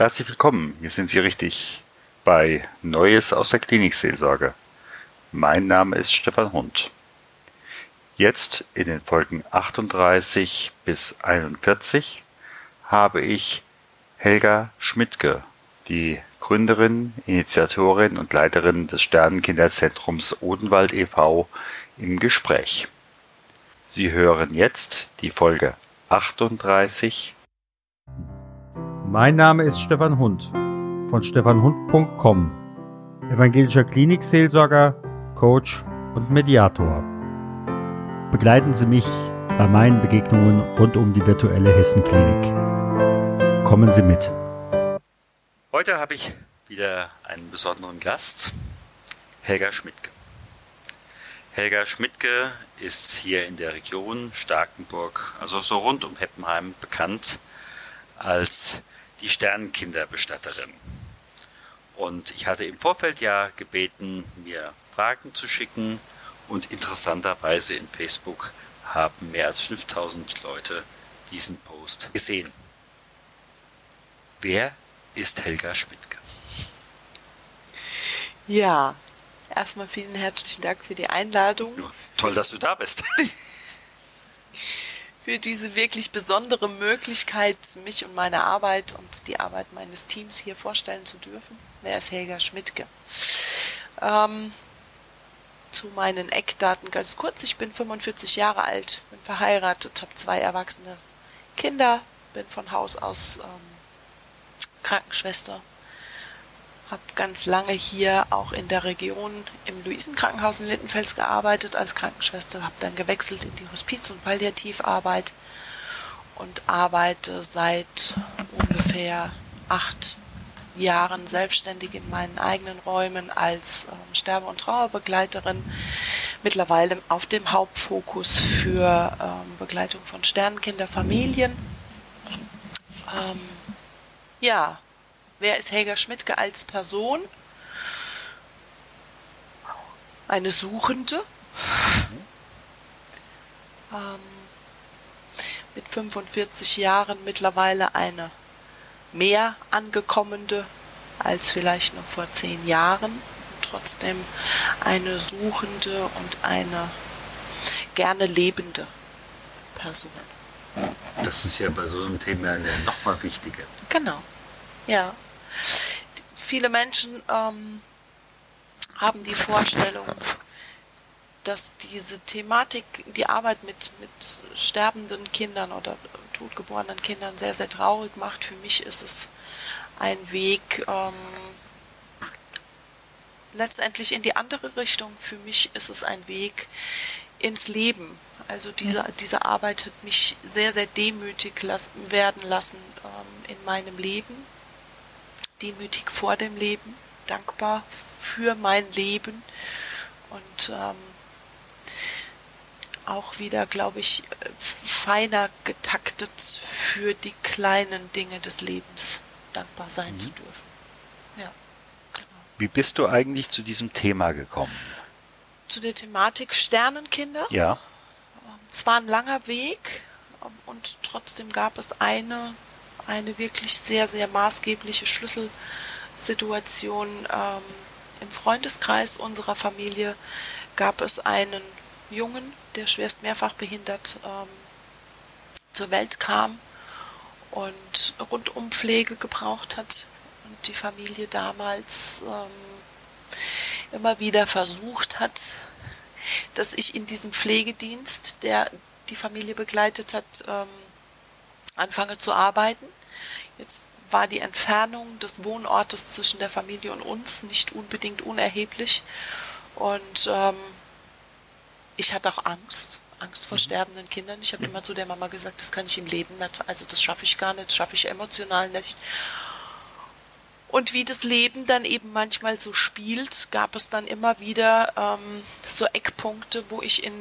Herzlich willkommen, hier sind Sie richtig bei Neues aus der Klinikseelsorge. Mein Name ist Stefan Hund. Jetzt in den Folgen 38 bis 41 habe ich Helga Schmidtke, die Gründerin, Initiatorin und Leiterin des Sternenkinderzentrums Odenwald e.V. im Gespräch. Sie hören jetzt die Folge 38. Mein Name ist Stefan Hund von stefanhund.com, evangelischer Klinikseelsorger, Coach und Mediator. Begleiten Sie mich bei meinen Begegnungen rund um die virtuelle Hessenklinik. Kommen Sie mit. Heute habe ich wieder einen besonderen Gast, Helga Schmidtke. Helga Schmidtke ist hier in der Region Starkenburg, also so rund um Heppenheim, bekannt als die Sternenkinderbestatterin. Und ich hatte im Vorfeld ja gebeten, mir Fragen zu schicken und interessanterweise in Facebook haben mehr als 5000 Leute diesen Post gesehen. Wer ist Helga Schmidtke? Ja, erstmal vielen herzlichen Dank für die Einladung. Ja, toll, dass du da bist. für diese wirklich besondere Möglichkeit, mich und meine Arbeit und die Arbeit meines Teams hier vorstellen zu dürfen. Wer ist Helga Schmidtke? Ähm, zu meinen Eckdaten ganz kurz. Ich bin 45 Jahre alt, bin verheiratet, habe zwei erwachsene Kinder, bin von Haus aus ähm, Krankenschwester, habe ganz lange hier auch in der Region im Luisenkrankenhaus in Littenfels gearbeitet als Krankenschwester, habe dann gewechselt in die Hospiz- und Palliativarbeit und arbeite seit ungefähr acht Jahren selbstständig in meinen eigenen Räumen als ähm, Sterbe- und Trauerbegleiterin, mittlerweile auf dem Hauptfokus für ähm, Begleitung von Sternenkinderfamilien. Ähm, ja, wer ist Helga Schmidtke als Person? Eine Suchende. Ähm, mit 45 Jahren mittlerweile eine mehr angekommene als vielleicht noch vor zehn Jahren. Und trotzdem eine suchende und eine gerne lebende Person. Das ist ja bei so einem Thema nochmal wichtiger. Genau, ja. Viele Menschen ähm, haben die Vorstellung, dass diese Thematik, die Arbeit mit, mit sterbenden Kindern oder totgeborenen Kindern sehr, sehr traurig macht. Für mich ist es ein Weg ähm, letztendlich in die andere Richtung. Für mich ist es ein Weg ins Leben. Also diese, diese Arbeit hat mich sehr, sehr demütig lassen, werden lassen ähm, in meinem Leben. Demütig vor dem Leben, dankbar für mein Leben und ähm, auch wieder, glaube ich, feiner getaktet für die kleinen Dinge des Lebens dankbar sein mhm. zu dürfen. Ja, genau. Wie bist du eigentlich zu diesem Thema gekommen? Zu der Thematik Sternenkinder? Ja. Es war ein langer Weg und trotzdem gab es eine, eine wirklich sehr, sehr maßgebliche Schlüsselsituation. Ähm, Im Freundeskreis unserer Familie gab es einen Jungen, der schwerst mehrfach behindert ähm, zur Welt kam und Rundumpflege gebraucht hat und die Familie damals ähm, immer wieder versucht hat, dass ich in diesem Pflegedienst, der die Familie begleitet hat, ähm, anfange zu arbeiten. Jetzt war die Entfernung des Wohnortes zwischen der Familie und uns nicht unbedingt unerheblich und ähm, ich hatte auch Angst, Angst vor mhm. sterbenden Kindern. Ich habe mhm. immer zu der Mama gesagt, das kann ich im Leben nicht, also das schaffe ich gar nicht, das schaffe ich emotional nicht. Und wie das Leben dann eben manchmal so spielt, gab es dann immer wieder ähm, so Eckpunkte, wo ich in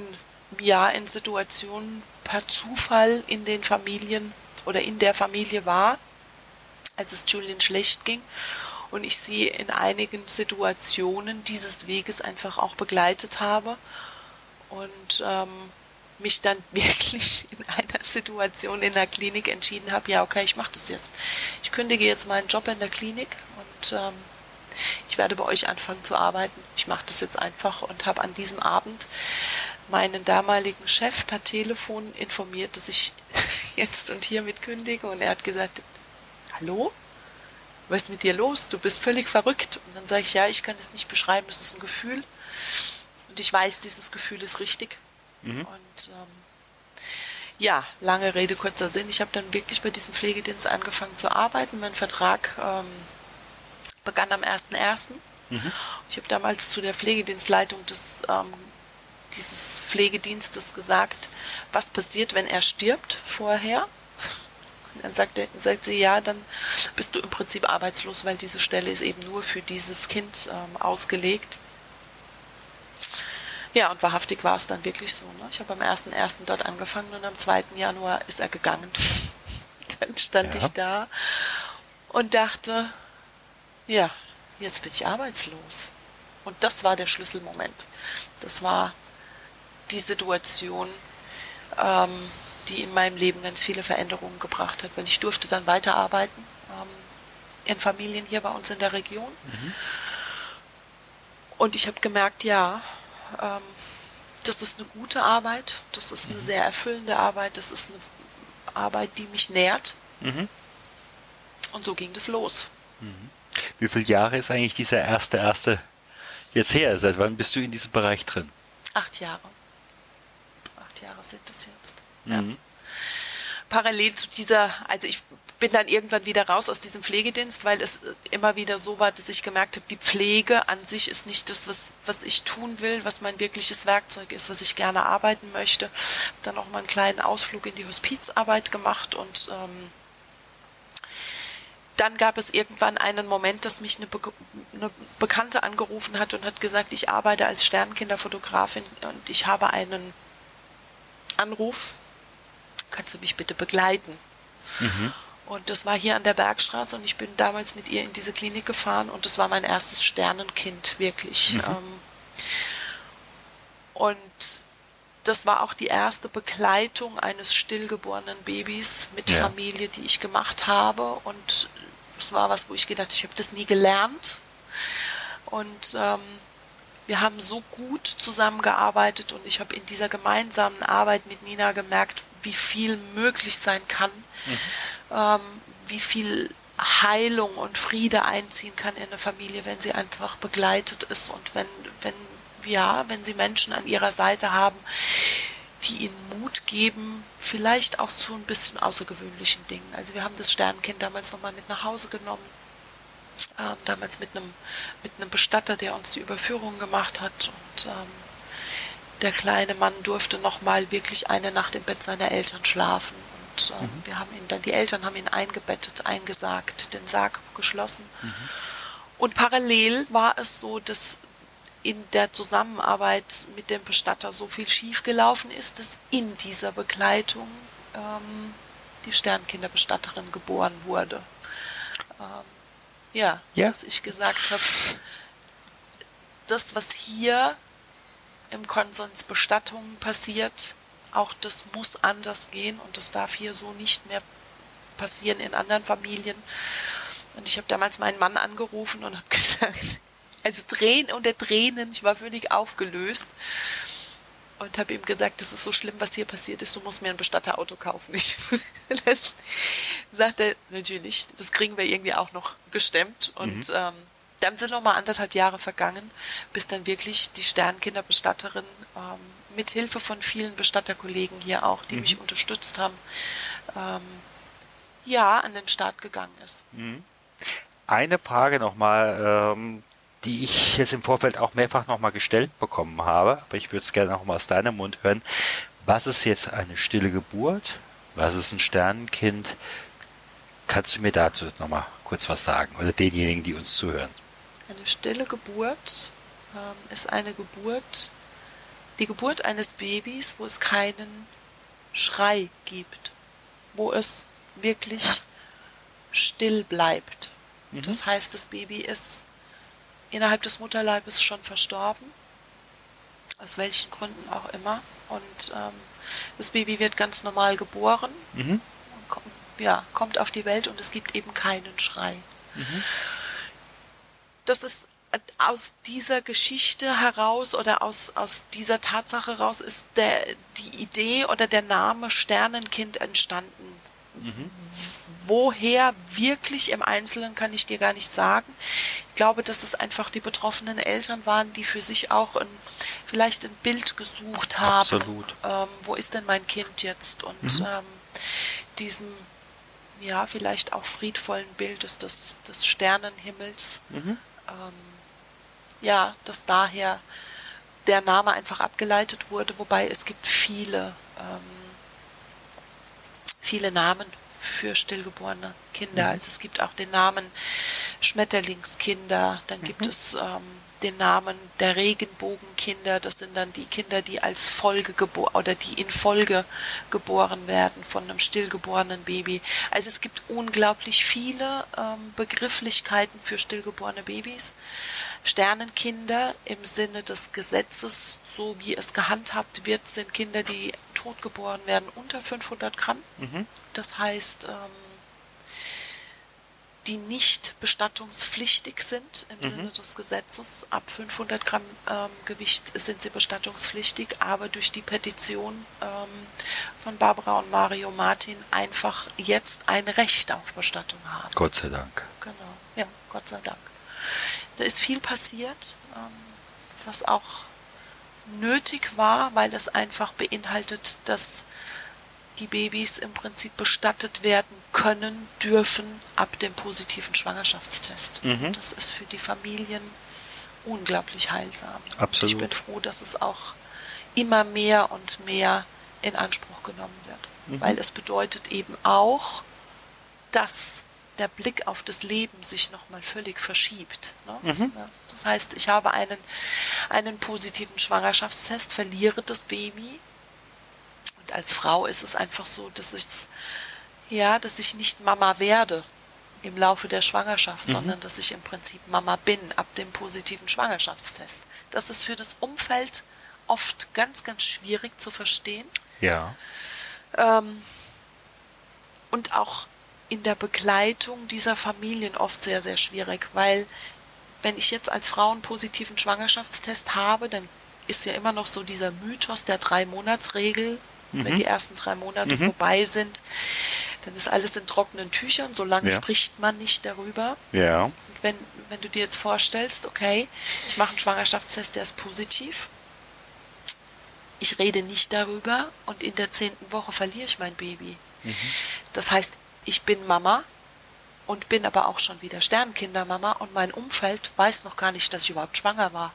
ja in Situationen per Zufall in den Familien oder in der Familie war, als es Julian schlecht ging und ich sie in einigen Situationen dieses Weges einfach auch begleitet habe und ähm, mich dann wirklich in einer Situation in der Klinik entschieden habe, ja, okay, ich mache das jetzt. Ich kündige jetzt meinen Job in der Klinik und ähm, ich werde bei euch anfangen zu arbeiten. Ich mache das jetzt einfach und habe an diesem Abend meinen damaligen Chef per Telefon informiert, dass ich jetzt und hiermit kündige und er hat gesagt, hallo? Was ist mit dir los? Du bist völlig verrückt. Und dann sage ich, ja, ich kann das nicht beschreiben, es ist ein Gefühl. Und ich weiß, dieses Gefühl ist richtig. Mhm. Und ähm, ja, lange Rede, kurzer Sinn. Ich habe dann wirklich bei diesem Pflegedienst angefangen zu arbeiten. Mein Vertrag ähm, begann am 1.1. Mhm. Ich habe damals zu der Pflegedienstleitung des, ähm, dieses Pflegedienstes gesagt, was passiert, wenn er stirbt vorher. Dann sagt, er, sagt sie, ja, dann bist du im Prinzip arbeitslos, weil diese Stelle ist eben nur für dieses Kind ähm, ausgelegt. Ja, und wahrhaftig war es dann wirklich so. Ne? Ich habe am 1.1. dort angefangen und am 2. Januar ist er gegangen. dann stand ja. ich da und dachte, ja, jetzt bin ich arbeitslos. Und das war der Schlüsselmoment. Das war die Situation, ähm, die in meinem Leben ganz viele Veränderungen gebracht hat, weil ich durfte dann weiterarbeiten ähm, in Familien hier bei uns in der Region. Mhm. Und ich habe gemerkt, ja, ähm, das ist eine gute Arbeit, das ist eine mhm. sehr erfüllende Arbeit, das ist eine Arbeit, die mich nährt. Mhm. Und so ging das los. Mhm. Wie viele Jahre ist eigentlich dieser erste erste jetzt her? Seit wann bist du in diesem Bereich drin? Acht Jahre. Acht Jahre sind es jetzt. Ja. Mhm. Parallel zu dieser, also ich bin dann irgendwann wieder raus aus diesem Pflegedienst, weil es immer wieder so war, dass ich gemerkt habe, die Pflege an sich ist nicht das, was, was ich tun will, was mein wirkliches Werkzeug ist, was ich gerne arbeiten möchte. Habe dann auch mal einen kleinen Ausflug in die Hospizarbeit gemacht und ähm, dann gab es irgendwann einen Moment, dass mich eine, Be eine, Bekannte angerufen hat und hat gesagt, ich arbeite als Sternkinderfotografin und ich habe einen Anruf. Kannst du mich bitte begleiten? Mhm. Und das war hier an der Bergstraße und ich bin damals mit ihr in diese Klinik gefahren und das war mein erstes Sternenkind, wirklich. Mhm. Ähm, und das war auch die erste Begleitung eines stillgeborenen Babys mit ja. Familie, die ich gemacht habe. Und das war was, wo ich gedacht, ich habe das nie gelernt. Und ähm, wir haben so gut zusammengearbeitet und ich habe in dieser gemeinsamen Arbeit mit Nina gemerkt, wie viel möglich sein kann, mhm. ähm, wie viel Heilung und Friede einziehen kann in eine Familie, wenn sie einfach begleitet ist und wenn, wenn, ja, wenn sie Menschen an ihrer Seite haben, die ihnen Mut geben, vielleicht auch zu ein bisschen außergewöhnlichen Dingen. Also wir haben das Sternenkind damals nochmal mit nach Hause genommen, ähm, damals mit einem, mit einem Bestatter, der uns die Überführung gemacht hat und ähm, der kleine Mann durfte nochmal wirklich eine Nacht im Bett seiner Eltern schlafen. Und ähm, mhm. wir haben ihn dann, die Eltern haben ihn eingebettet, eingesagt, den Sarg geschlossen. Mhm. Und parallel war es so, dass in der Zusammenarbeit mit dem Bestatter so viel schiefgelaufen ist, dass in dieser Begleitung ähm, die Sternkinderbestatterin geboren wurde. Ähm, ja, ja, dass ich gesagt habe, das, was hier im Konsens Bestattungen passiert, auch das muss anders gehen und das darf hier so nicht mehr passieren in anderen Familien. Und ich habe damals meinen Mann angerufen und habe gesagt, also Tränen unter Tränen, ich war völlig aufgelöst und habe ihm gesagt, das ist so schlimm, was hier passiert ist, du musst mir ein Bestatterauto kaufen. Ich, das sagt er, natürlich, das kriegen wir irgendwie auch noch gestemmt und mhm. ähm, dann sind noch mal anderthalb Jahre vergangen, bis dann wirklich die Sternkinderbestatterin ähm, mit Hilfe von vielen Bestatterkollegen hier auch, die mhm. mich unterstützt haben, ähm, ja, an den Start gegangen ist. Mhm. Eine Frage nochmal, ähm, die ich jetzt im Vorfeld auch mehrfach nochmal gestellt bekommen habe, aber ich würde es gerne nochmal aus deinem Mund hören. Was ist jetzt eine stille Geburt? Was ist ein Sternenkind? Kannst du mir dazu nochmal kurz was sagen oder denjenigen, die uns zuhören? Eine stille Geburt ähm, ist eine Geburt, die Geburt eines Babys, wo es keinen Schrei gibt, wo es wirklich still bleibt. Mhm. Das heißt, das Baby ist innerhalb des Mutterleibes schon verstorben aus welchen Gründen auch immer. Und ähm, das Baby wird ganz normal geboren, Mhm. und kommt, ja, kommt auf die Welt und es gibt eben keinen Schrei. Das ist aus dieser Geschichte heraus oder aus, aus dieser Tatsache heraus ist der, die Idee oder der Name Sternenkind entstanden. Woher wirklich im Einzelnen kann ich dir gar nicht sagen. Ich glaube, dass es einfach die betroffenen Eltern waren, die für sich auch ein, vielleicht ein Bild gesucht haben. Absolut. Ähm, wo ist denn mein Kind jetzt? Und ähm, diesem, ja, vielleicht auch friedvollen Bild des, des, des Sternenhimmels, ähm, ja, dass daher der Name einfach abgeleitet wurde, wobei es gibt viele, ähm, viele Namen für stillgeborene Kinder. Also es gibt auch den Namen Schmetterlingskinder, dann gibt es ähm, den Namen der Regenbogenkinder, das sind dann die Kinder, die als Folge geboren oder die in Folge geboren werden von einem stillgeborenen Baby. Also es gibt unglaublich viele ähm, Begrifflichkeiten für stillgeborene Babys. Sternenkinder im Sinne des Gesetzes, so wie es gehandhabt wird, sind Kinder, die totgeboren werden unter 500 Gramm. Das heißt, ähm, die nicht bestattungspflichtig sind im Sinne des Gesetzes. Ab 500 Gramm ähm, Gewicht sind sie bestattungspflichtig, aber durch die Petition ähm, von Barbara und Mario Martin einfach jetzt ein Recht auf Bestattung haben. Gott sei Dank. Genau, ja, Gott sei Dank. Da ist viel passiert, ähm, was auch nötig war, weil das einfach beinhaltet, dass die Babys im Prinzip bestattet werden können, dürfen ab dem positiven Schwangerschaftstest. Mhm. Das ist für die Familien unglaublich heilsam. Absolut. Und ich bin froh, dass es auch immer mehr und mehr in Anspruch genommen wird, Mhm. weil es bedeutet eben auch, dass der Blick auf das Leben sich nochmal völlig verschiebt. Ne? Mhm. Das heißt, ich habe einen, einen positiven Schwangerschaftstest, verliere das Baby. Und als Frau ist es einfach so, dass ich, ja, dass ich nicht Mama werde im Laufe der Schwangerschaft, Mhm. sondern dass ich im Prinzip Mama bin ab dem positiven Schwangerschaftstest. Das ist für das Umfeld oft ganz, ganz schwierig zu verstehen. Ja. Ähm, und auch in der Begleitung dieser Familien oft sehr, sehr schwierig, weil wenn ich jetzt als Frau einen positiven Schwangerschaftstest habe, dann ist ja immer noch so dieser Mythos der Drei-Monats-Regel. Wenn die ersten drei Monate vorbei sind, dann ist alles in trockenen Tüchern, solange Ja. spricht man nicht darüber. Ja. Und wenn, wenn du dir jetzt vorstellst, okay, ich mache einen Schwangerschaftstest, der ist positiv, ich rede nicht darüber und in der zehnten Woche verliere ich mein Baby. Das heißt, ich bin Mama und bin aber auch schon wieder Sternkindermama und mein Umfeld weiß noch gar nicht, dass ich überhaupt schwanger war.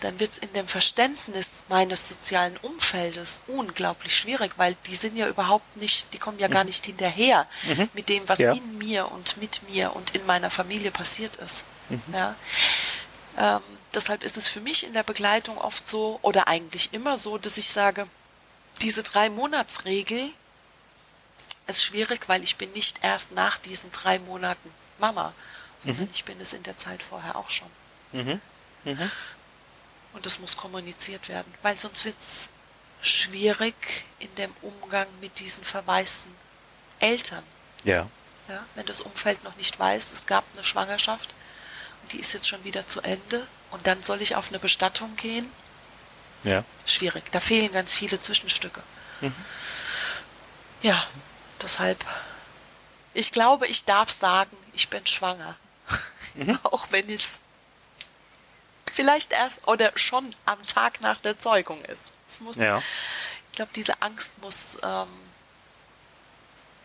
Dann wird es in dem Verständnis meines sozialen Umfeldes unglaublich schwierig, weil die sind ja überhaupt nicht, die kommen ja gar nicht hinterher mit dem, was Ja. in mir und mit mir und in meiner Familie passiert ist. Ja. Ähm, deshalb ist es für mich in der Begleitung oft so oder eigentlich immer so, dass ich sage, diese drei Monatsregel ist schwierig, weil ich bin nicht erst nach diesen drei Monaten Mama, sondern ich bin es in der Zeit vorher auch schon. Und das muss kommuniziert werden, weil sonst wird es schwierig in dem Umgang mit diesen verwaisten Eltern. Ja. Ja, wenn das Umfeld noch nicht weiß, es gab eine Schwangerschaft und die ist jetzt schon wieder zu Ende und dann soll ich auf eine Bestattung gehen. Ja. Schwierig. Da fehlen ganz viele Zwischenstücke. Ja, deshalb. Ich glaube, ich darf sagen, ich bin schwanger. Auch wenn es vielleicht erst oder schon am Tag nach der Zeugung ist. Es muss, Ja. ich glaube, diese Angst muss, ähm,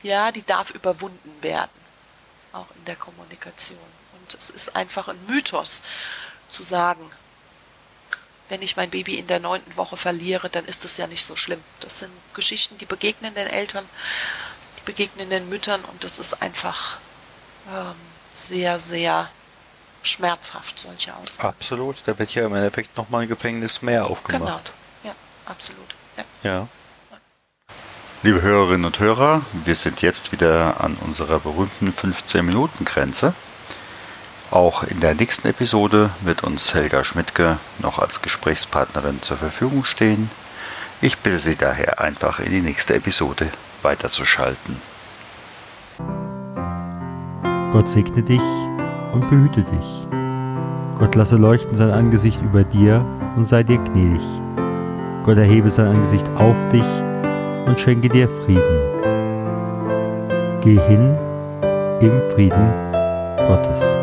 ja, die darf überwunden werden, auch in der Kommunikation. Und es ist einfach ein Mythos zu sagen, wenn ich mein Baby in der neunten Woche verliere, dann ist es ja nicht so schlimm. Das sind Geschichten, die begegnen den Eltern, die begegnen den Müttern und das ist einfach ähm, sehr, sehr schmerzhaft, solche Aussagen. Absolut. Da wird ja im Endeffekt nochmal ein Gefängnis mehr genau. aufgemacht. Ja, absolut. Ja. Ja. Liebe Hörerinnen und Hörer, wir sind jetzt wieder an unserer berühmten 15-Minuten-Grenze. Auch in der nächsten Episode wird uns Helga Schmidtke noch als Gesprächspartnerin zur Verfügung stehen. Ich bitte Sie daher einfach in die nächste Episode weiterzuschalten. Gott segne dich und behüte dich. Gott lasse leuchten sein Angesicht über dir und sei dir gnädig. Gott erhebe sein Angesicht auf dich und schenke dir Frieden. Geh hin im Frieden Gottes.